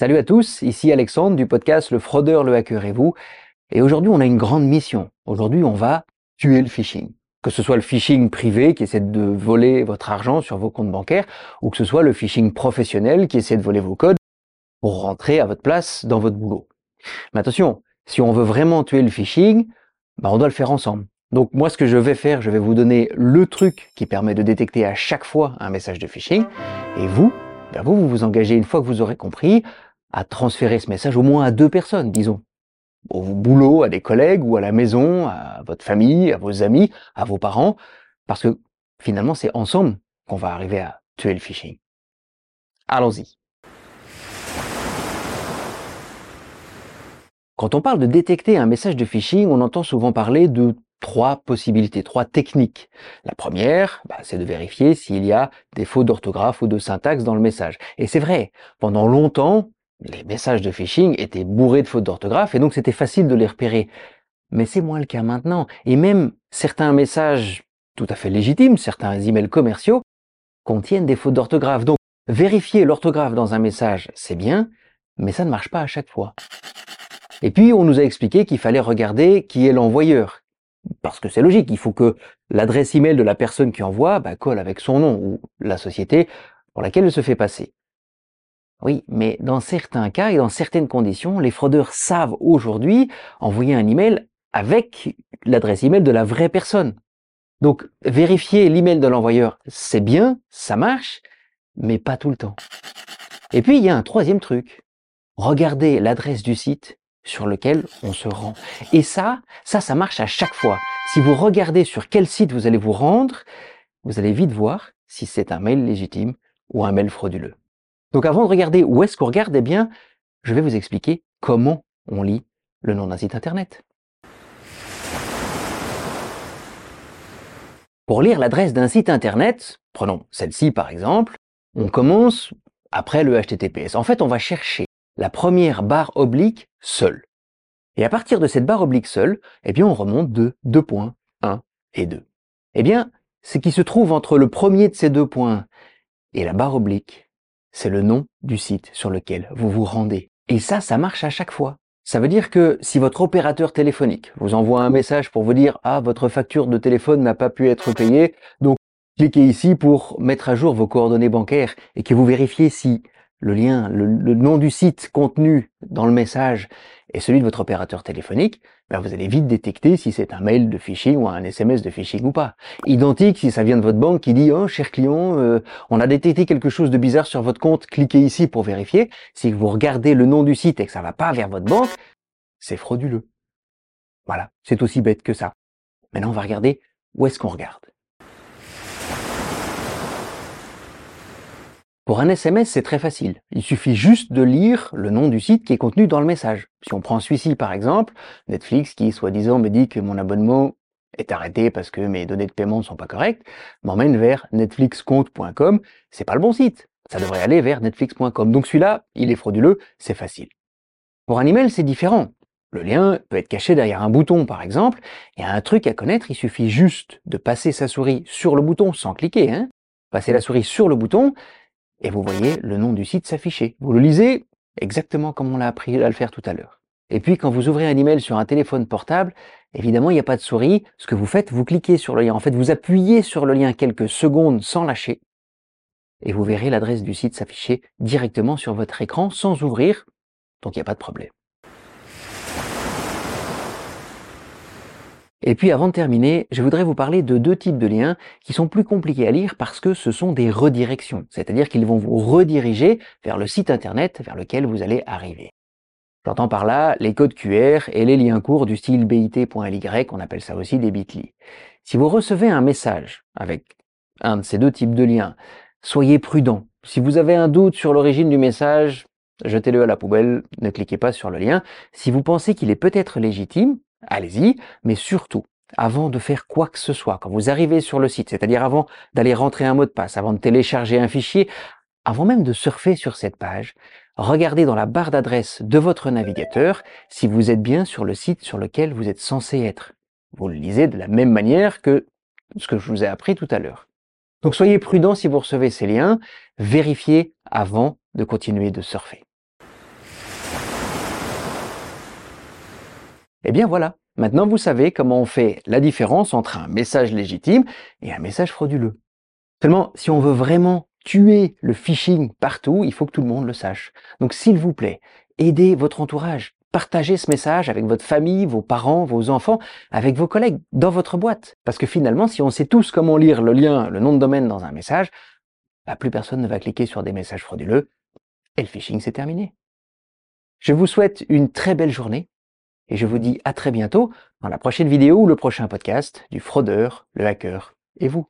Salut à tous, ici Alexandre du podcast Le fraudeur, le hacker et vous. Et aujourd'hui, on a une grande mission. Aujourd'hui, on va tuer le phishing. Que ce soit le phishing privé qui essaie de voler votre argent sur vos comptes bancaires, ou que ce soit le phishing professionnel qui essaie de voler vos codes pour rentrer à votre place dans votre boulot. Mais attention, si on veut vraiment tuer le phishing, bah on doit le faire ensemble. Donc moi, ce que je vais faire, je vais vous donner le truc qui permet de détecter à chaque fois un message de phishing. Et vous, ben vous, vous vous engagez une fois que vous aurez compris à transférer ce message au moins à deux personnes, disons. Au boulot, à des collègues ou à la maison, à votre famille, à vos amis, à vos parents, parce que finalement c'est ensemble qu'on va arriver à tuer le phishing. Allons-y. Quand on parle de détecter un message de phishing, on entend souvent parler de trois possibilités, trois techniques. La première, bah, c'est de vérifier s'il y a des fautes d'orthographe ou de syntaxe dans le message. Et c'est vrai, pendant longtemps, les messages de phishing étaient bourrés de fautes d'orthographe et donc c'était facile de les repérer. Mais c'est moins le cas maintenant. Et même certains messages tout à fait légitimes, certains emails commerciaux, contiennent des fautes d'orthographe. Donc vérifier l'orthographe dans un message, c'est bien, mais ça ne marche pas à chaque fois. Et puis on nous a expliqué qu'il fallait regarder qui est l'envoyeur. Parce que c'est logique, il faut que l'adresse email de la personne qui envoie bah, colle avec son nom ou la société pour laquelle elle se fait passer. Oui, mais dans certains cas et dans certaines conditions, les fraudeurs savent aujourd'hui envoyer un email avec l'adresse email de la vraie personne. Donc, vérifier l'email de l'envoyeur, c'est bien, ça marche, mais pas tout le temps. Et puis, il y a un troisième truc. Regardez l'adresse du site sur lequel on se rend. Et ça, ça, ça marche à chaque fois. Si vous regardez sur quel site vous allez vous rendre, vous allez vite voir si c'est un mail légitime ou un mail frauduleux. Donc avant de regarder où est-ce qu'on regarde, eh bien, je vais vous expliquer comment on lit le nom d'un site internet. Pour lire l'adresse d'un site internet, prenons celle-ci par exemple, on commence après le HTTPS. En fait, on va chercher la première barre oblique seule. Et à partir de cette barre oblique seule, eh bien, on remonte de deux points, 1 et 2. Eh bien, ce qui se trouve entre le premier de ces deux points et la barre oblique, c'est le nom du site sur lequel vous vous rendez. Et ça, ça marche à chaque fois. Ça veut dire que si votre opérateur téléphonique vous envoie un message pour vous dire ah votre facture de téléphone n'a pas pu être payée, donc cliquez ici pour mettre à jour vos coordonnées bancaires et que vous vérifiez si le lien, le, nom du site contenu dans le message est celui de votre opérateur téléphonique, ben vous allez vite détecter si c'est un mail de phishing ou un SMS de phishing ou pas. Identique si ça vient de votre banque qui dit « Oh, cher client, euh, on a détecté quelque chose de bizarre sur votre compte, cliquez ici pour vérifier ». Si vous regardez le nom du site et que ça va pas vers votre banque, c'est frauduleux. Voilà, c'est aussi bête que ça. Maintenant, on va regarder où est-ce qu'on regarde. Pour un SMS, c'est très facile. Il suffit juste de lire le nom du site qui est contenu dans le message. Si on prend celui-ci par exemple, Netflix qui soi-disant me dit que mon abonnement est arrêté parce que mes données de paiement ne sont pas correctes, m'emmène vers netflixcompte.com, c'est pas le bon site. Ça devrait aller vers netflix.com. Donc celui-là, il est frauduleux, c'est facile. Pour un email, c'est différent. Le lien peut être caché derrière un bouton, par exemple. Il y a un truc à connaître, il suffit juste de passer sa souris sur le bouton sans cliquer. Hein. Passer la souris sur le bouton, et vous voyez le nom du site s'afficher. Vous le lisez exactement comme on l'a appris à le faire tout à l'heure. Et puis quand vous ouvrez un email sur un téléphone portable, évidemment il n'y a pas de souris. Ce que vous faites, vous cliquez sur le lien. En fait, vous appuyez sur le lien quelques secondes sans lâcher et vous verrez l'adresse du site s'afficher directement sur votre écran sans ouvrir. Donc il n'y a pas de problème. Et puis avant de terminer, je voudrais vous parler de deux types de liens qui sont plus compliqués à lire parce que ce sont des redirections, c'est-à-dire qu'ils vont vous rediriger vers le site internet vers lequel vous allez arriver. J'entends par là les codes QR et les liens courts du style bit.ly, on appelle ça aussi des bit.ly. Si vous recevez un message avec un de ces deux types de liens, soyez prudent. Si vous avez un doute sur l'origine du message, jetez-le à la poubelle, ne cliquez pas sur le lien. Si vous pensez qu'il est peut-être légitime, allez-y, mais surtout, avant de faire quoi que ce soit, quand vous arrivez sur le site, c'est-à-dire avant d'aller rentrer un mot de passe, avant de télécharger un fichier, avant même de surfer sur cette page, regardez dans la barre d'adresse de votre navigateur si vous êtes bien sur le site sur lequel vous êtes censé être. Vous le lisez de la même manière que ce que je vous ai appris tout à l'heure. Donc soyez prudent si vous recevez ces liens, vérifiez avant de continuer de surfer. Eh bien voilà, maintenant vous savez comment on fait la différence entre un message légitime et un message frauduleux. Seulement, si on veut vraiment tuer le phishing partout, il faut que tout le monde le sache. Donc s'il vous plaît, aidez votre entourage, partagez ce message avec votre famille, vos parents, vos enfants, avec vos collègues, dans votre boîte. Parce que finalement, si on sait tous comment lire le lien, le nom de domaine dans un message, bah, plus personne ne va cliquer sur des messages frauduleux et le phishing c'est terminé. Je vous souhaite une très belle journée et je vous dis à très bientôt dans la prochaine vidéo ou le prochain podcast du fraudeur, le hacker et vous.